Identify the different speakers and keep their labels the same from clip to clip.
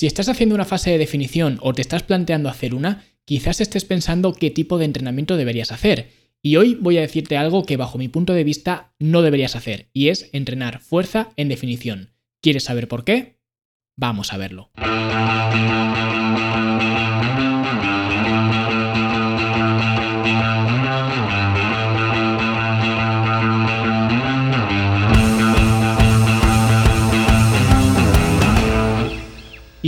Speaker 1: Si estás haciendo una fase de definición o te estás planteando hacer una, quizás estés pensando qué tipo de entrenamiento deberías hacer. Y hoy voy a decirte algo que bajo mi punto de vista no deberías hacer, y es entrenar fuerza en definición. ¿Quieres saber por qué? Vamos a verlo.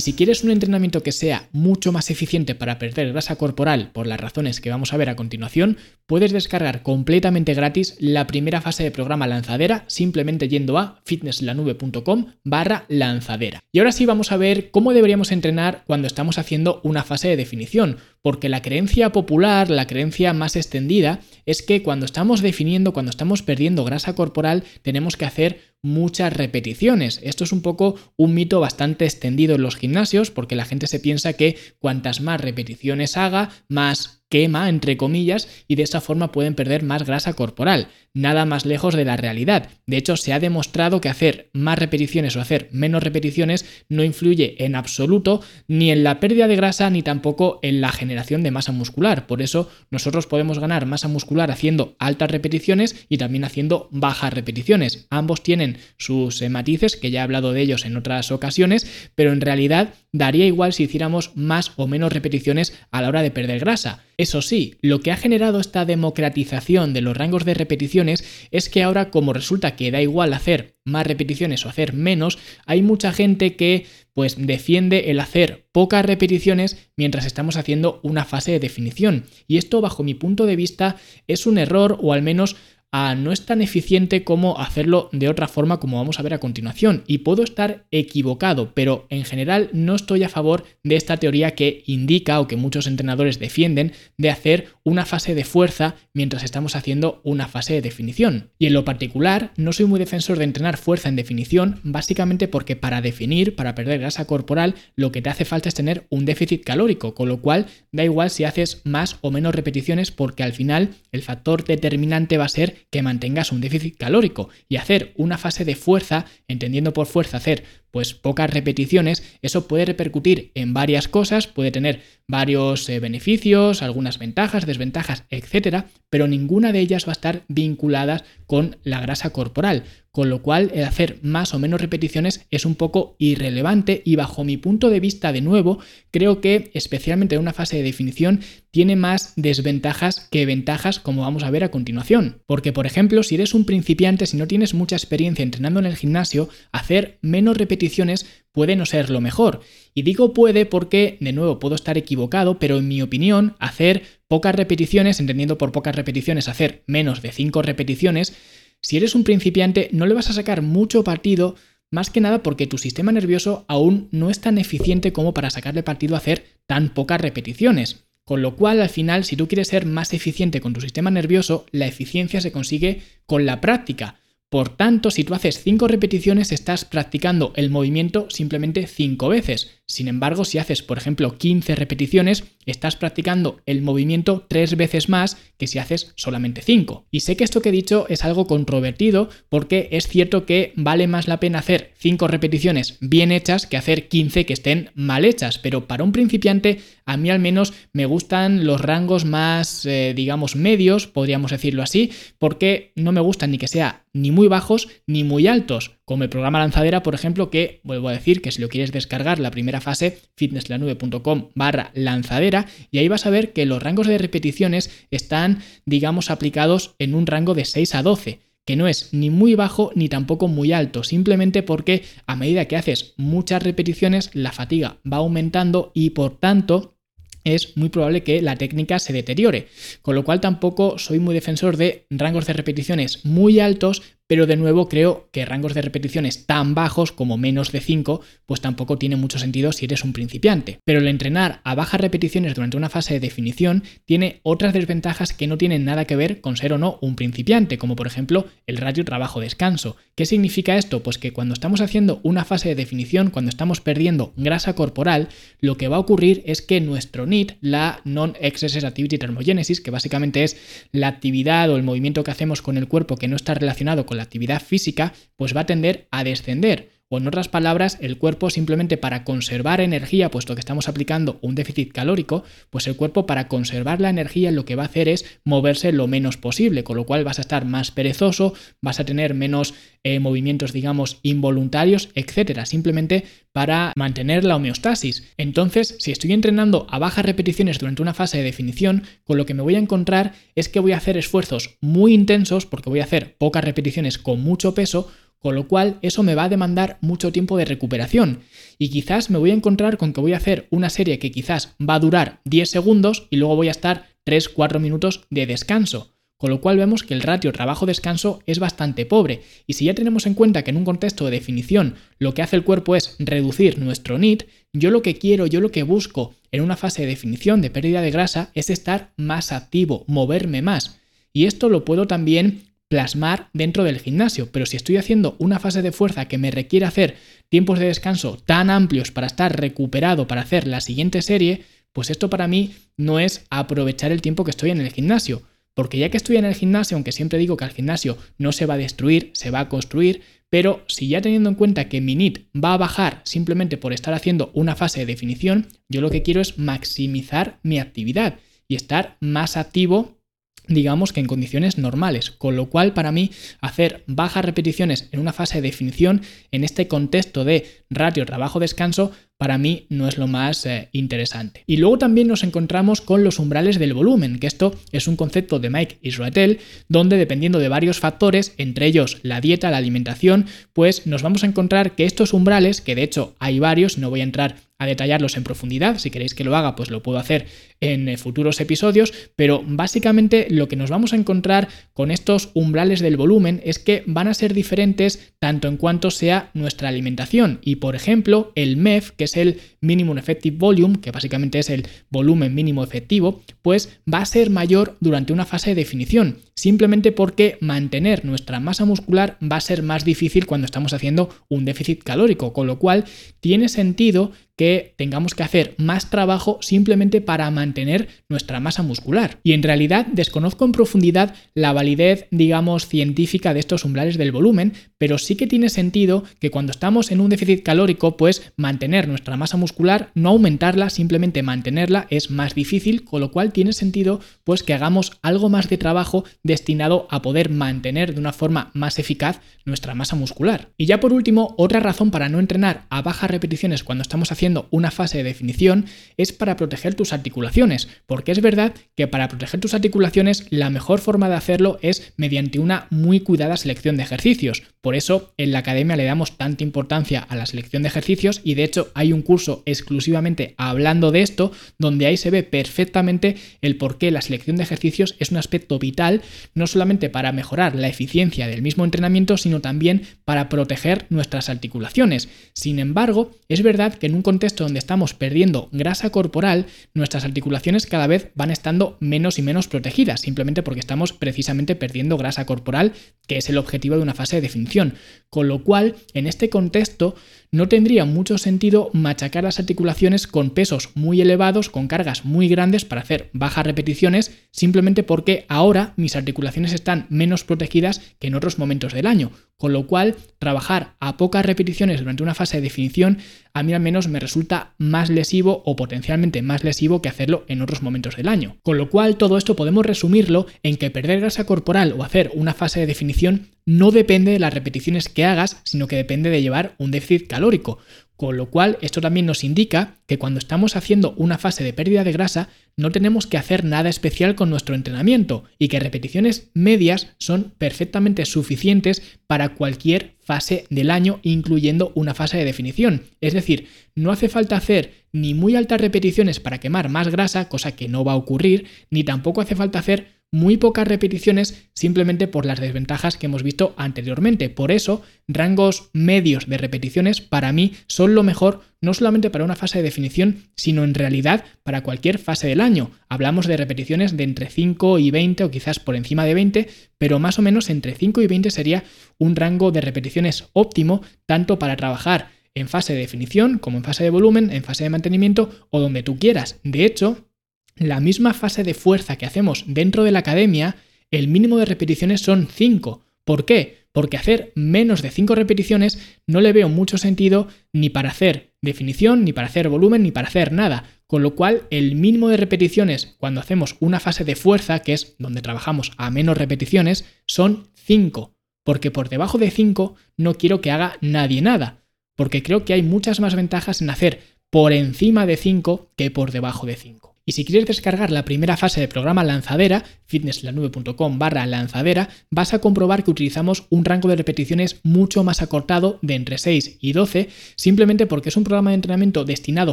Speaker 1: Y si quieres un entrenamiento que sea mucho más eficiente para perder grasa corporal por las razones que vamos a ver a continuación, puedes descargar completamente gratis la primera fase de programa lanzadera simplemente yendo a fitnesslanube.com barra lanzadera. Y ahora sí vamos a ver cómo deberíamos entrenar cuando estamos haciendo una fase de definición, porque la creencia popular, la creencia más extendida, es que cuando estamos definiendo, cuando estamos perdiendo grasa corporal, tenemos que hacer muchas repeticiones. Esto es un poco un mito bastante extendido en los gimnasios porque la gente se piensa que cuantas más repeticiones haga, más quema, entre comillas, y de esa forma pueden perder más grasa corporal. Nada más lejos de la realidad. De hecho, se ha demostrado que hacer más repeticiones o hacer menos repeticiones no influye en absoluto ni en la pérdida de grasa ni tampoco en la generación de masa muscular. Por eso nosotros podemos ganar masa muscular haciendo altas repeticiones y también haciendo bajas repeticiones. Ambos tienen sus eh, matices, que ya he hablado de ellos en otras ocasiones, pero en realidad daría igual si hiciéramos más o menos repeticiones a la hora de perder grasa. Eso sí, lo que ha generado esta democratización de los rangos de repeticiones es que ahora como resulta que da igual hacer más repeticiones o hacer menos, hay mucha gente que pues defiende el hacer pocas repeticiones mientras estamos haciendo una fase de definición. Y esto bajo mi punto de vista es un error o al menos no es tan eficiente como hacerlo de otra forma como vamos a ver a continuación. Y puedo estar equivocado, pero en general no estoy a favor de esta teoría que indica o que muchos entrenadores defienden de hacer una fase de fuerza mientras estamos haciendo una fase de definición. Y en lo particular, no soy muy defensor de entrenar fuerza en definición, básicamente porque para definir, para perder grasa corporal, lo que te hace falta es tener un déficit calórico, con lo cual da igual si haces más o menos repeticiones porque al final el factor determinante va a ser que mantengas un déficit calórico y hacer una fase de fuerza, entendiendo por fuerza hacer pues pocas repeticiones, eso puede repercutir en varias cosas, puede tener varios eh, beneficios, algunas ventajas, desventajas, etcétera, pero ninguna de ellas va a estar vinculadas con la grasa corporal, con lo cual el hacer más o menos repeticiones es un poco irrelevante y bajo mi punto de vista de nuevo, creo que especialmente en una fase de definición tiene más desventajas que ventajas como vamos a ver a continuación, porque por ejemplo, si eres un principiante, si no tienes mucha experiencia entrenando en el gimnasio, hacer menos repeticiones puede no ser lo mejor. Y digo puede porque, de nuevo, puedo estar equivocado, pero en mi opinión, hacer pocas repeticiones, entendiendo por pocas repeticiones hacer menos de 5 repeticiones, si eres un principiante no le vas a sacar mucho partido, más que nada porque tu sistema nervioso aún no es tan eficiente como para sacarle partido a hacer tan pocas repeticiones. Con lo cual, al final, si tú quieres ser más eficiente con tu sistema nervioso, la eficiencia se consigue con la práctica. Por tanto, si tú haces 5 repeticiones, estás practicando el movimiento simplemente 5 veces. Sin embargo, si haces, por ejemplo, 15 repeticiones, estás practicando el movimiento 3 veces más que si haces solamente 5. Y sé que esto que he dicho es algo controvertido porque es cierto que vale más la pena hacer 5 repeticiones bien hechas que hacer 15 que estén mal hechas. Pero para un principiante, a mí al menos me gustan los rangos más, eh, digamos, medios, podríamos decirlo así, porque no me gustan ni que sea ni muy bajos ni muy altos, como el programa lanzadera, por ejemplo, que vuelvo a decir que si lo quieres descargar, la primera fase, fitnesslanube.com barra lanzadera, y ahí vas a ver que los rangos de repeticiones están, digamos, aplicados en un rango de 6 a 12 que no es ni muy bajo ni tampoco muy alto, simplemente porque a medida que haces muchas repeticiones, la fatiga va aumentando y por tanto es muy probable que la técnica se deteriore. Con lo cual tampoco soy muy defensor de rangos de repeticiones muy altos, pero de nuevo creo que rangos de repeticiones tan bajos como menos de 5, pues tampoco tiene mucho sentido si eres un principiante. Pero el entrenar a bajas repeticiones durante una fase de definición tiene otras desventajas que no tienen nada que ver con ser o no un principiante, como por ejemplo el ratio trabajo-descanso. ¿Qué significa esto? Pues que cuando estamos haciendo una fase de definición, cuando estamos perdiendo grasa corporal, lo que va a ocurrir es que nuestro NIT, la Non-Exercise Activity Thermogenesis, que básicamente es la actividad o el movimiento que hacemos con el cuerpo que no está relacionado con la actividad física, pues va a tender a descender. O en otras palabras, el cuerpo simplemente para conservar energía, puesto que estamos aplicando un déficit calórico, pues el cuerpo para conservar la energía lo que va a hacer es moverse lo menos posible, con lo cual vas a estar más perezoso, vas a tener menos eh, movimientos, digamos, involuntarios, etcétera, simplemente para mantener la homeostasis. Entonces, si estoy entrenando a bajas repeticiones durante una fase de definición, con lo que me voy a encontrar es que voy a hacer esfuerzos muy intensos, porque voy a hacer pocas repeticiones con mucho peso, con lo cual eso me va a demandar mucho tiempo de recuperación. Y quizás me voy a encontrar con que voy a hacer una serie que quizás va a durar 10 segundos y luego voy a estar 3-4 minutos de descanso. Con lo cual vemos que el ratio trabajo-descanso es bastante pobre. Y si ya tenemos en cuenta que en un contexto de definición lo que hace el cuerpo es reducir nuestro NIT, yo lo que quiero, yo lo que busco en una fase de definición de pérdida de grasa es estar más activo, moverme más. Y esto lo puedo también plasmar dentro del gimnasio. Pero si estoy haciendo una fase de fuerza que me requiere hacer tiempos de descanso tan amplios para estar recuperado para hacer la siguiente serie, pues esto para mí no es aprovechar el tiempo que estoy en el gimnasio. Porque ya que estoy en el gimnasio, aunque siempre digo que el gimnasio no se va a destruir, se va a construir, pero si ya teniendo en cuenta que mi NIT va a bajar simplemente por estar haciendo una fase de definición, yo lo que quiero es maximizar mi actividad y estar más activo digamos que en condiciones normales, con lo cual para mí hacer bajas repeticiones en una fase de definición en este contexto de ratio trabajo-descanso para mí no es lo más eh, interesante. Y luego también nos encontramos con los umbrales del volumen, que esto es un concepto de Mike Israel, donde dependiendo de varios factores, entre ellos la dieta, la alimentación, pues nos vamos a encontrar que estos umbrales, que de hecho hay varios, no voy a entrar a detallarlos en profundidad. Si queréis que lo haga, pues lo puedo hacer en eh, futuros episodios. Pero básicamente lo que nos vamos a encontrar con estos umbrales del volumen es que van a ser diferentes tanto en cuanto sea nuestra alimentación. Y por ejemplo, el MEF, que es el Minimum Effective Volume, que básicamente es el volumen mínimo efectivo, pues va a ser mayor durante una fase de definición, simplemente porque mantener nuestra masa muscular va a ser más difícil cuando estamos haciendo un déficit calórico, con lo cual tiene sentido que tengamos que hacer más trabajo simplemente para mantener nuestra masa muscular. Y en realidad desconozco en profundidad la validez, digamos, científica de estos umbrales del volumen, pero sí que tiene sentido que cuando estamos en un déficit calórico, pues mantener nuestra masa muscular, no aumentarla, simplemente mantenerla es más difícil, con lo cual tiene sentido pues que hagamos algo más de trabajo destinado a poder mantener de una forma más eficaz nuestra masa muscular. Y ya por último, otra razón para no entrenar a bajas repeticiones cuando estamos haciendo una fase de definición es para proteger tus articulaciones, porque es verdad que para proteger tus articulaciones la mejor forma de hacerlo es mediante una muy cuidada selección de ejercicios. Por eso en la academia le damos tanta importancia a la selección de ejercicios y de hecho hay un curso exclusivamente hablando de esto donde ahí se ve perfectamente el por qué la selección de ejercicios es un aspecto vital no solamente para mejorar la eficiencia del mismo entrenamiento, sino también para proteger nuestras articulaciones. Sin embargo, es verdad que en un contexto donde estamos perdiendo grasa corporal, nuestras articulaciones cada vez van estando menos y menos protegidas, simplemente porque estamos precisamente perdiendo grasa corporal, que es el objetivo de una fase de definición. Con lo cual, en este contexto, no tendría mucho sentido machacar las articulaciones con pesos muy elevados, con cargas muy grandes para hacer bajas repeticiones, simplemente porque ahora mis articulaciones están menos protegidas que en otros momentos del año. Con lo cual, trabajar a pocas repeticiones durante una fase de definición a mí al menos me resulta más lesivo o potencialmente más lesivo que hacerlo en otros momentos del año. Con lo cual, todo esto podemos resumirlo en que perder grasa corporal o hacer una fase de definición no depende de las repeticiones que hagas, sino que depende de llevar un déficit calórico. Con lo cual, esto también nos indica que cuando estamos haciendo una fase de pérdida de grasa, no tenemos que hacer nada especial con nuestro entrenamiento y que repeticiones medias son perfectamente suficientes para cualquier fase del año, incluyendo una fase de definición. Es decir, no hace falta hacer ni muy altas repeticiones para quemar más grasa, cosa que no va a ocurrir, ni tampoco hace falta hacer muy pocas repeticiones simplemente por las desventajas que hemos visto anteriormente. Por eso, rangos medios de repeticiones para mí son lo mejor no solamente para una fase de definición, sino en realidad para cualquier fase del año. Hablamos de repeticiones de entre 5 y 20 o quizás por encima de 20, pero más o menos entre 5 y 20 sería un rango de repeticiones óptimo tanto para trabajar en fase de definición como en fase de volumen, en fase de mantenimiento o donde tú quieras. De hecho, la misma fase de fuerza que hacemos dentro de la academia, el mínimo de repeticiones son 5, ¿Por qué? Porque hacer menos de 5 repeticiones no le veo mucho sentido ni para hacer definición, ni para hacer volumen, ni para hacer nada. Con lo cual, el mínimo de repeticiones cuando hacemos una fase de fuerza, que es donde trabajamos a menos repeticiones, son 5. Porque por debajo de 5 no quiero que haga nadie nada. Porque creo que hay muchas más ventajas en hacer por encima de 5 que por debajo de 5. Y si quieres descargar la primera fase del programa Lanzadera, fitnesslanube.com barra lanzadera, vas a comprobar que utilizamos un rango de repeticiones mucho más acortado de entre 6 y 12, simplemente porque es un programa de entrenamiento destinado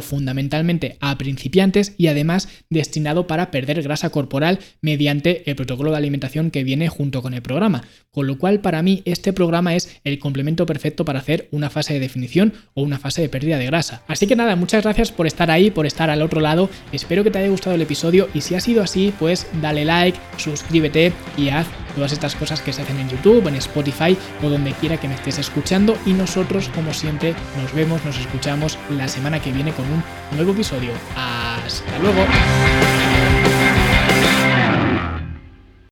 Speaker 1: fundamentalmente a principiantes y además destinado para perder grasa corporal mediante el protocolo de alimentación que viene junto con el programa. Con lo cual, para mí, este programa es el complemento perfecto para hacer una fase de definición o una fase de pérdida de grasa. Así que nada, muchas gracias por estar ahí, por estar al otro lado. Espero que te haya gustado el episodio y si ha sido así, pues dale like, suscríbete y haz todas estas cosas que se hacen en YouTube, en Spotify o donde quiera que me estés escuchando y nosotros como siempre nos vemos, nos escuchamos la semana que viene con un nuevo episodio. Hasta luego.